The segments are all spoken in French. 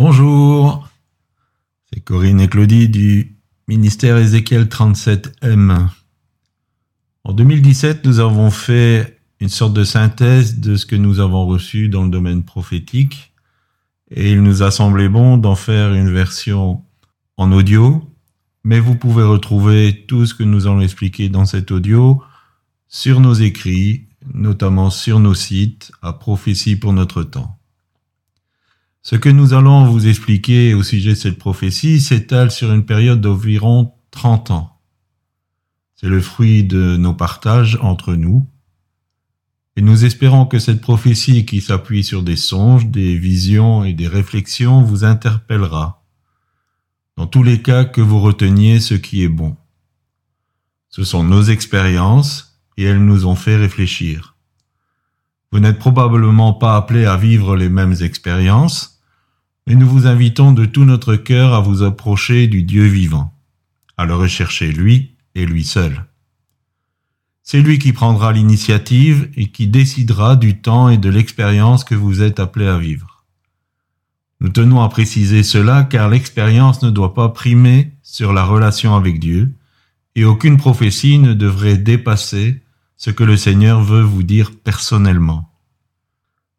Bonjour, c'est Corinne et Claudie du ministère Ézéchiel 37M. En 2017, nous avons fait une sorte de synthèse de ce que nous avons reçu dans le domaine prophétique et il nous a semblé bon d'en faire une version en audio, mais vous pouvez retrouver tout ce que nous allons expliquer dans cet audio sur nos écrits, notamment sur nos sites à prophétie pour notre temps. Ce que nous allons vous expliquer au sujet de cette prophétie s'étale sur une période d'environ 30 ans. C'est le fruit de nos partages entre nous. Et nous espérons que cette prophétie qui s'appuie sur des songes, des visions et des réflexions vous interpellera. Dans tous les cas, que vous reteniez ce qui est bon. Ce sont nos expériences et elles nous ont fait réfléchir. Vous n'êtes probablement pas appelé à vivre les mêmes expériences, mais nous vous invitons de tout notre cœur à vous approcher du Dieu vivant, à le rechercher lui et lui seul. C'est lui qui prendra l'initiative et qui décidera du temps et de l'expérience que vous êtes appelé à vivre. Nous tenons à préciser cela car l'expérience ne doit pas primer sur la relation avec Dieu et aucune prophétie ne devrait dépasser ce que le Seigneur veut vous dire personnellement.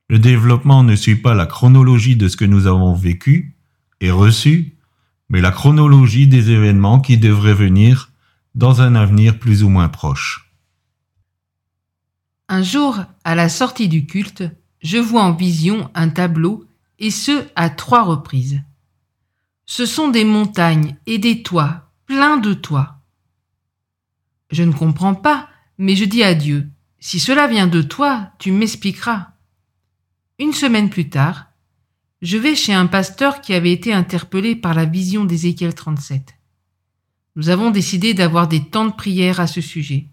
Le développement ne suit pas la chronologie de ce que nous avons vécu et reçu, mais la chronologie des événements qui devraient venir dans un avenir plus ou moins proche. Un jour, à la sortie du culte, je vois en vision un tableau, et ce à trois reprises. Ce sont des montagnes et des toits, pleins de toits. Je ne comprends pas mais je dis à Dieu, si cela vient de toi, tu m'expliqueras. Une semaine plus tard, je vais chez un pasteur qui avait été interpellé par la vision d'Ézéchiel 37. Nous avons décidé d'avoir des temps de prière à ce sujet.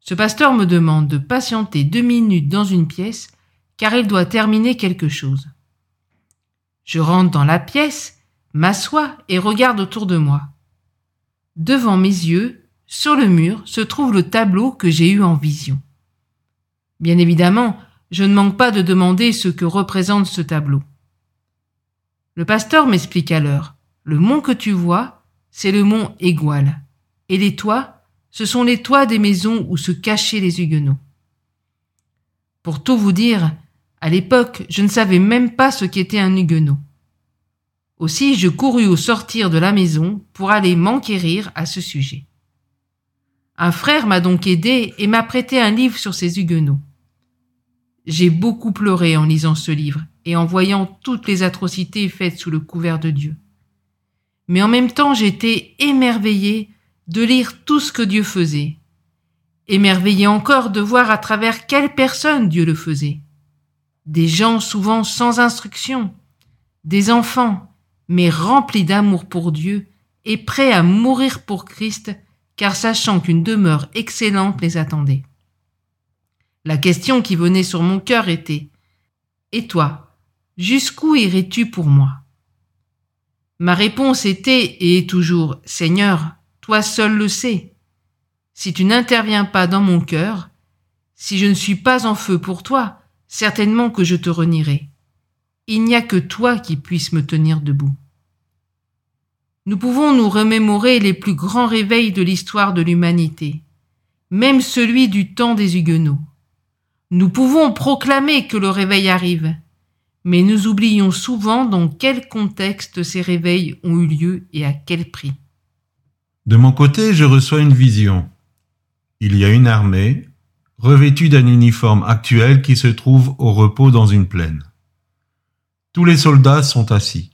Ce pasteur me demande de patienter deux minutes dans une pièce car il doit terminer quelque chose. Je rentre dans la pièce, m'assois et regarde autour de moi. Devant mes yeux, sur le mur se trouve le tableau que j'ai eu en vision. Bien évidemment, je ne manque pas de demander ce que représente ce tableau. Le pasteur m'explique alors. Le mont que tu vois, c'est le mont Égual. Et les toits, ce sont les toits des maisons où se cachaient les Huguenots. Pour tout vous dire, à l'époque, je ne savais même pas ce qu'était un Huguenot. Aussi, je courus au sortir de la maison pour aller m'enquérir à ce sujet. Un frère m'a donc aidé et m'a prêté un livre sur ces Huguenots. J'ai beaucoup pleuré en lisant ce livre et en voyant toutes les atrocités faites sous le couvert de Dieu. Mais en même temps, j'étais émerveillé de lire tout ce que Dieu faisait. Émerveillé encore de voir à travers quelles personnes Dieu le faisait. Des gens souvent sans instruction, des enfants, mais remplis d'amour pour Dieu et prêts à mourir pour Christ car sachant qu'une demeure excellente les attendait. La question qui venait sur mon cœur était Et toi, jusqu'où irais-tu pour moi? Ma réponse était et est toujours Seigneur, toi seul le sais. Si tu n'interviens pas dans mon cœur, si je ne suis pas en feu pour toi, certainement que je te renierai. Il n'y a que toi qui puisses me tenir debout nous pouvons nous remémorer les plus grands réveils de l'histoire de l'humanité, même celui du temps des Huguenots. Nous pouvons proclamer que le réveil arrive, mais nous oublions souvent dans quel contexte ces réveils ont eu lieu et à quel prix. De mon côté, je reçois une vision. Il y a une armée, revêtue d'un uniforme actuel qui se trouve au repos dans une plaine. Tous les soldats sont assis.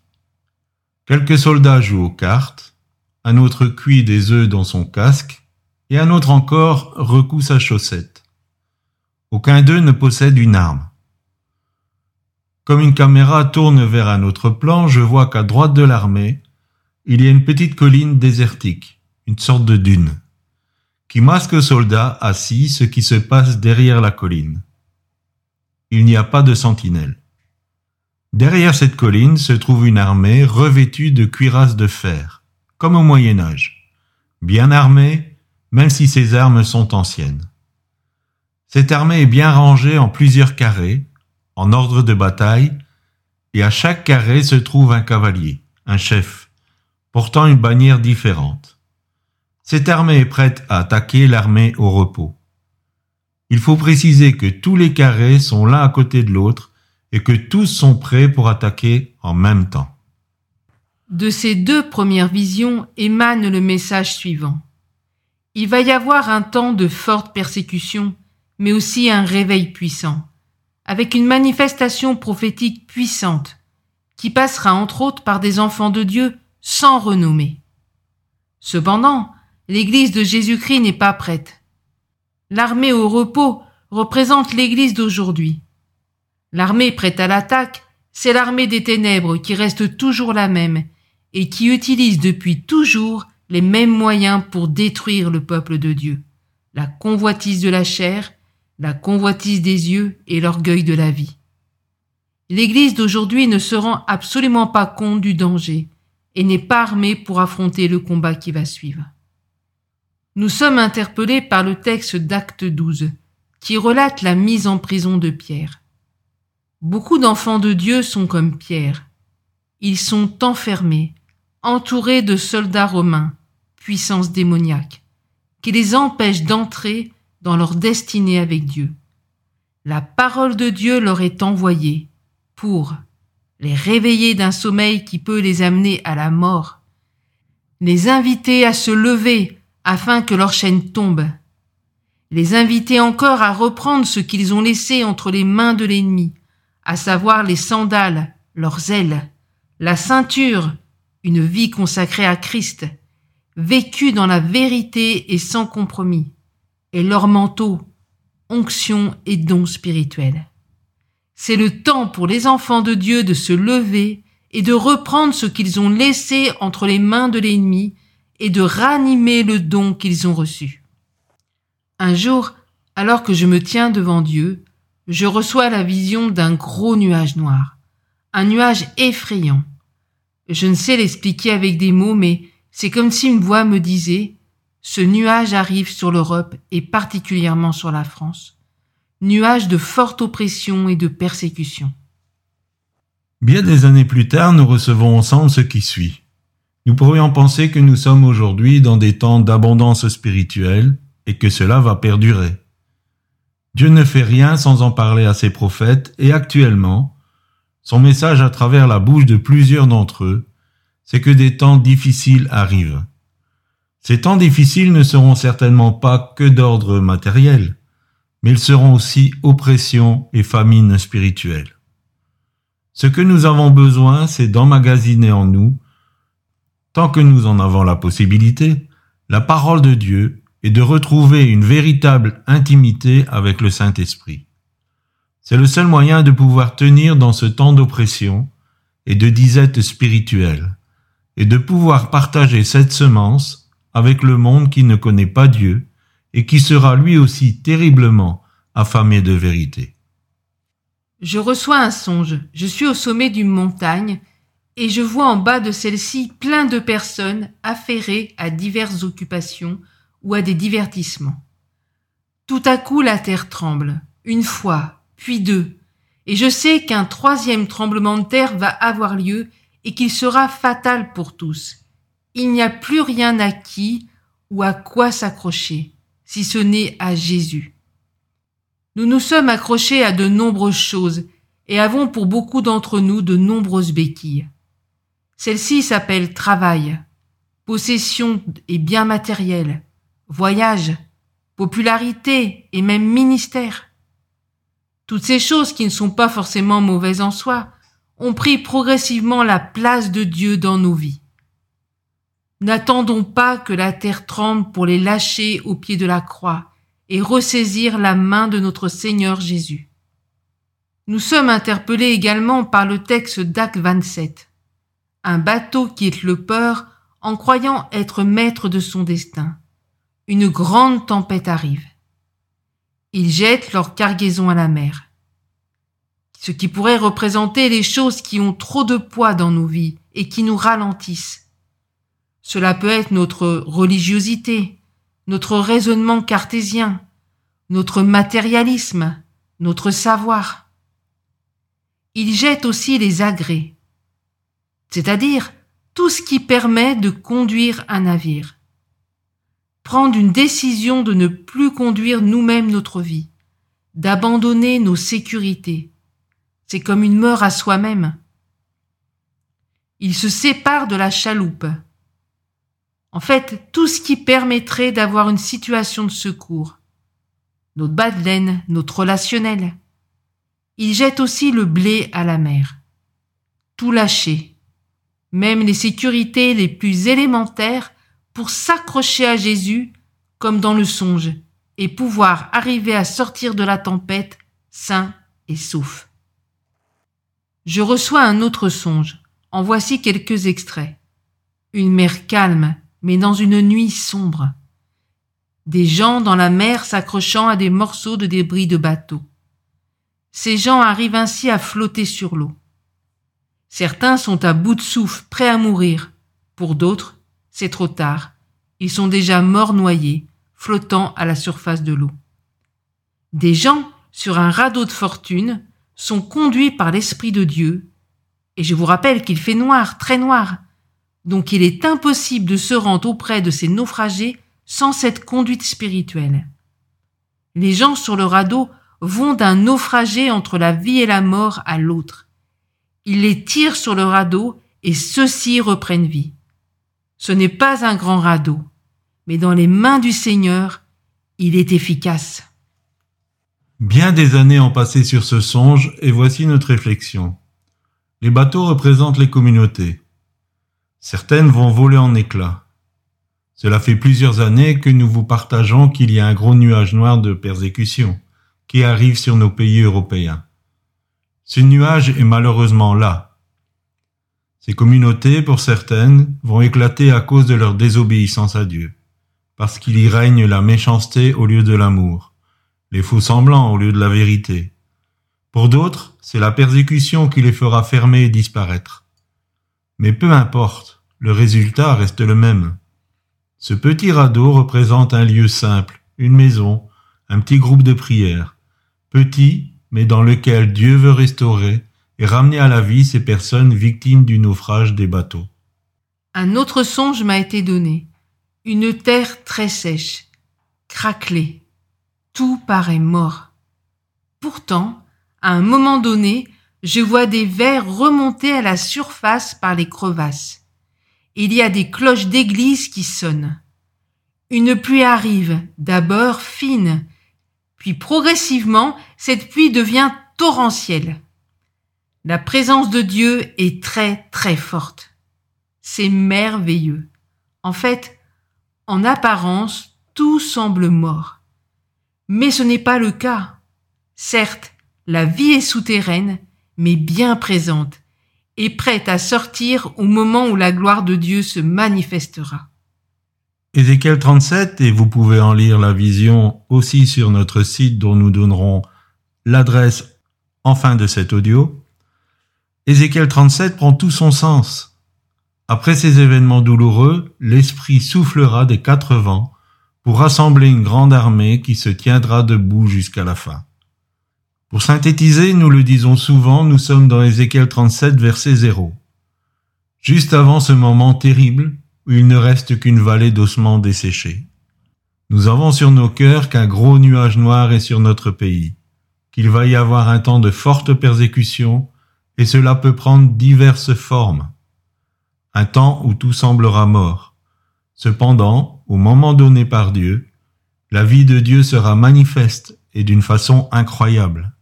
Quelques soldats jouent aux cartes, un autre cuit des œufs dans son casque, et un autre encore recoue sa chaussette. Aucun d'eux ne possède une arme. Comme une caméra tourne vers un autre plan, je vois qu'à droite de l'armée, il y a une petite colline désertique, une sorte de dune, qui masque aux soldats assis ce qui se passe derrière la colline. Il n'y a pas de sentinelle. Derrière cette colline se trouve une armée revêtue de cuirasses de fer, comme au Moyen Âge, bien armée, même si ses armes sont anciennes. Cette armée est bien rangée en plusieurs carrés, en ordre de bataille, et à chaque carré se trouve un cavalier, un chef, portant une bannière différente. Cette armée est prête à attaquer l'armée au repos. Il faut préciser que tous les carrés sont l'un à côté de l'autre et que tous sont prêts pour attaquer en même temps. De ces deux premières visions émane le message suivant. Il va y avoir un temps de forte persécution, mais aussi un réveil puissant, avec une manifestation prophétique puissante, qui passera entre autres par des enfants de Dieu sans renommée. Cependant, l'Église de Jésus-Christ n'est pas prête. L'armée au repos représente l'Église d'aujourd'hui. L'armée prête à l'attaque, c'est l'armée des ténèbres qui reste toujours la même et qui utilise depuis toujours les mêmes moyens pour détruire le peuple de Dieu. La convoitise de la chair, la convoitise des yeux et l'orgueil de la vie. L'Église d'aujourd'hui ne se rend absolument pas compte du danger et n'est pas armée pour affronter le combat qui va suivre. Nous sommes interpellés par le texte d'Acte 12, qui relate la mise en prison de Pierre. Beaucoup d'enfants de Dieu sont comme Pierre. Ils sont enfermés, entourés de soldats romains, puissance démoniaque, qui les empêchent d'entrer dans leur destinée avec Dieu. La parole de Dieu leur est envoyée pour les réveiller d'un sommeil qui peut les amener à la mort, les inviter à se lever afin que leur chaîne tombe, les inviter encore à reprendre ce qu'ils ont laissé entre les mains de l'ennemi, à savoir les sandales, leurs ailes, la ceinture, une vie consacrée à Christ, vécue dans la vérité et sans compromis, et leur manteau, onction et don spirituel. C'est le temps pour les enfants de Dieu de se lever et de reprendre ce qu'ils ont laissé entre les mains de l'ennemi et de ranimer le don qu'ils ont reçu. Un jour, alors que je me tiens devant Dieu, je reçois la vision d'un gros nuage noir, un nuage effrayant. Je ne sais l'expliquer avec des mots, mais c'est comme si une voix me disait Ce nuage arrive sur l'Europe et particulièrement sur la France. Nuage de forte oppression et de persécution. Bien des années plus tard, nous recevons ensemble ce qui suit. Nous pourrions penser que nous sommes aujourd'hui dans des temps d'abondance spirituelle et que cela va perdurer. Dieu ne fait rien sans en parler à ses prophètes et actuellement, son message à travers la bouche de plusieurs d'entre eux, c'est que des temps difficiles arrivent. Ces temps difficiles ne seront certainement pas que d'ordre matériel, mais ils seront aussi oppression et famine spirituelle. Ce que nous avons besoin, c'est d'emmagasiner en nous, tant que nous en avons la possibilité, la parole de Dieu et de retrouver une véritable intimité avec le Saint-Esprit. C'est le seul moyen de pouvoir tenir dans ce temps d'oppression et de disette spirituelle, et de pouvoir partager cette semence avec le monde qui ne connaît pas Dieu et qui sera lui aussi terriblement affamé de vérité. Je reçois un songe. Je suis au sommet d'une montagne et je vois en bas de celle-ci plein de personnes affairées à diverses occupations ou à des divertissements. Tout à coup la terre tremble, une fois, puis deux, et je sais qu'un troisième tremblement de terre va avoir lieu et qu'il sera fatal pour tous. Il n'y a plus rien à qui ou à quoi s'accrocher, si ce n'est à Jésus. Nous nous sommes accrochés à de nombreuses choses et avons pour beaucoup d'entre nous de nombreuses béquilles. Celle-ci s'appelle travail, possession et biens matériels, voyage, popularité et même ministère. Toutes ces choses qui ne sont pas forcément mauvaises en soi ont pris progressivement la place de Dieu dans nos vies. N'attendons pas que la terre tremble pour les lâcher au pied de la croix et ressaisir la main de notre Seigneur Jésus. Nous sommes interpellés également par le texte d'Acte 27. Un bateau quitte le port en croyant être maître de son destin. Une grande tempête arrive. Ils jettent leur cargaison à la mer. Ce qui pourrait représenter les choses qui ont trop de poids dans nos vies et qui nous ralentissent. Cela peut être notre religiosité, notre raisonnement cartésien, notre matérialisme, notre savoir. il jette aussi les agrès, c'est-à-dire tout ce qui permet de conduire un navire. Prendre une décision de ne plus conduire nous-mêmes notre vie, d'abandonner nos sécurités. C'est comme une mort à soi-même. Il se sépare de la chaloupe. En fait, tout ce qui permettrait d'avoir une situation de secours. Notre bas notre relationnel. Il jette aussi le blé à la mer. Tout lâcher. Même les sécurités les plus élémentaires pour s'accrocher à Jésus comme dans le songe et pouvoir arriver à sortir de la tempête sain et sauf. Je reçois un autre songe. En voici quelques extraits. Une mer calme, mais dans une nuit sombre. Des gens dans la mer s'accrochant à des morceaux de débris de bateaux. Ces gens arrivent ainsi à flotter sur l'eau. Certains sont à bout de souffle, prêts à mourir. Pour d'autres, c'est trop tard. Ils sont déjà morts noyés, flottant à la surface de l'eau. Des gens, sur un radeau de fortune, sont conduits par l'Esprit de Dieu et je vous rappelle qu'il fait noir, très noir. Donc il est impossible de se rendre auprès de ces naufragés sans cette conduite spirituelle. Les gens sur le radeau vont d'un naufragé entre la vie et la mort à l'autre. Ils les tirent sur le radeau et ceux-ci reprennent vie. Ce n'est pas un grand radeau, mais dans les mains du Seigneur, il est efficace. Bien des années ont passé sur ce songe et voici notre réflexion. Les bateaux représentent les communautés. Certaines vont voler en éclats. Cela fait plusieurs années que nous vous partageons qu'il y a un gros nuage noir de persécution qui arrive sur nos pays européens. Ce nuage est malheureusement là. Ces communautés, pour certaines, vont éclater à cause de leur désobéissance à Dieu, parce qu'il y règne la méchanceté au lieu de l'amour, les faux semblants au lieu de la vérité, pour d'autres, c'est la persécution qui les fera fermer et disparaître. Mais peu importe, le résultat reste le même. Ce petit radeau représente un lieu simple, une maison, un petit groupe de prière, petit, mais dans lequel Dieu veut restaurer et ramener à la vie ces personnes victimes du naufrage des bateaux. Un autre songe m'a été donné. Une terre très sèche, craquelée. Tout paraît mort. Pourtant, à un moment donné, je vois des vers remonter à la surface par les crevasses. Il y a des cloches d'église qui sonnent. Une pluie arrive, d'abord fine, puis progressivement, cette pluie devient torrentielle. La présence de Dieu est très très forte. C'est merveilleux. En fait, en apparence, tout semble mort. Mais ce n'est pas le cas. Certes, la vie est souterraine, mais bien présente, et prête à sortir au moment où la gloire de Dieu se manifestera. Ézéchiel 37, et vous pouvez en lire la vision aussi sur notre site dont nous donnerons l'adresse en fin de cet audio. Ézéchiel 37 prend tout son sens. Après ces événements douloureux, l'Esprit soufflera des quatre vents pour rassembler une grande armée qui se tiendra debout jusqu'à la fin. Pour synthétiser, nous le disons souvent, nous sommes dans Ézéchiel 37, verset 0. Juste avant ce moment terrible où il ne reste qu'une vallée d'ossements desséchés. Nous avons sur nos cœurs qu'un gros nuage noir est sur notre pays, qu'il va y avoir un temps de forte persécution, et cela peut prendre diverses formes. Un temps où tout semblera mort. Cependant, au moment donné par Dieu, la vie de Dieu sera manifeste et d'une façon incroyable.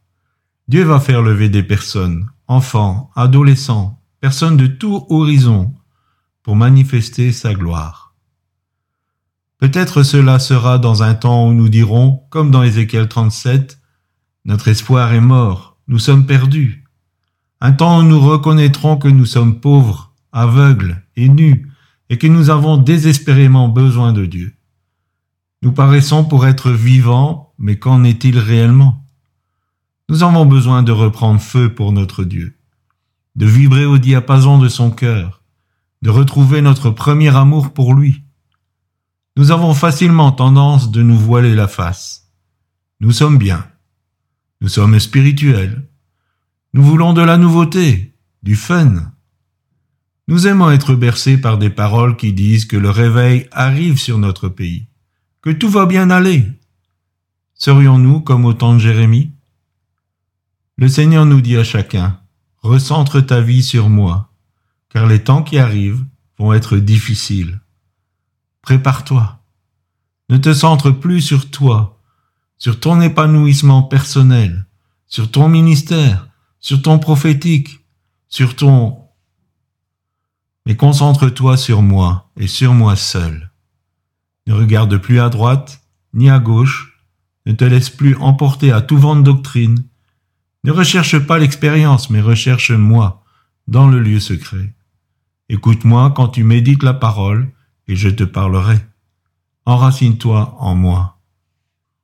Dieu va faire lever des personnes, enfants, adolescents, personnes de tout horizon, pour manifester sa gloire. Peut-être cela sera dans un temps où nous dirons, comme dans Ézéchiel 37, Notre espoir est mort, nous sommes perdus. Un temps où nous reconnaîtrons que nous sommes pauvres, aveugles et nus, et que nous avons désespérément besoin de Dieu. Nous paraissons pour être vivants, mais qu'en est-il réellement? Nous avons besoin de reprendre feu pour notre Dieu, de vibrer au diapason de son cœur, de retrouver notre premier amour pour lui. Nous avons facilement tendance de nous voiler la face. Nous sommes bien. Nous sommes spirituels. Nous voulons de la nouveauté, du fun. Nous aimons être bercés par des paroles qui disent que le réveil arrive sur notre pays, que tout va bien aller. Serions-nous comme au temps de Jérémie? Le Seigneur nous dit à chacun, recentre ta vie sur moi, car les temps qui arrivent vont être difficiles. Prépare-toi. Ne te centre plus sur toi, sur ton épanouissement personnel, sur ton ministère, sur ton prophétique, sur ton... Mais concentre-toi sur moi et sur moi seul. Ne regarde plus à droite ni à gauche, ne te laisse plus emporter à tout vent de doctrine, ne recherche pas l'expérience, mais recherche moi dans le lieu secret. Écoute-moi quand tu médites la parole, et je te parlerai. Enracine-toi en moi.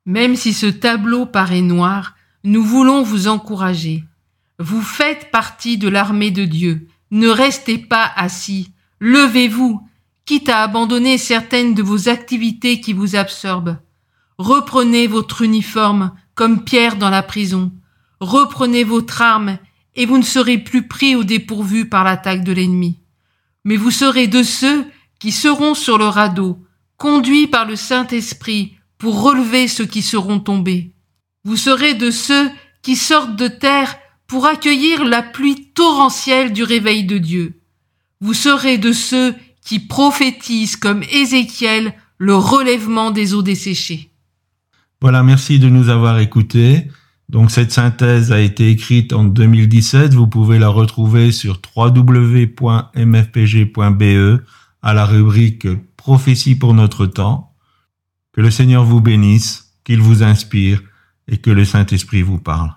Même si ce tableau paraît noir, nous voulons vous encourager. Vous faites partie de l'armée de Dieu. Ne restez pas assis. Levez-vous, quitte à abandonner certaines de vos activités qui vous absorbent. Reprenez votre uniforme comme Pierre dans la prison. Reprenez votre arme et vous ne serez plus pris au dépourvu par l'attaque de l'ennemi. Mais vous serez de ceux qui seront sur le radeau, conduits par le Saint-Esprit pour relever ceux qui seront tombés. Vous serez de ceux qui sortent de terre pour accueillir la pluie torrentielle du réveil de Dieu. Vous serez de ceux qui prophétisent comme Ézéchiel le relèvement des eaux desséchées. Voilà, merci de nous avoir écoutés. Donc cette synthèse a été écrite en 2017. Vous pouvez la retrouver sur www.mfpg.be à la rubrique Prophétie pour notre temps. Que le Seigneur vous bénisse, qu'il vous inspire et que le Saint-Esprit vous parle.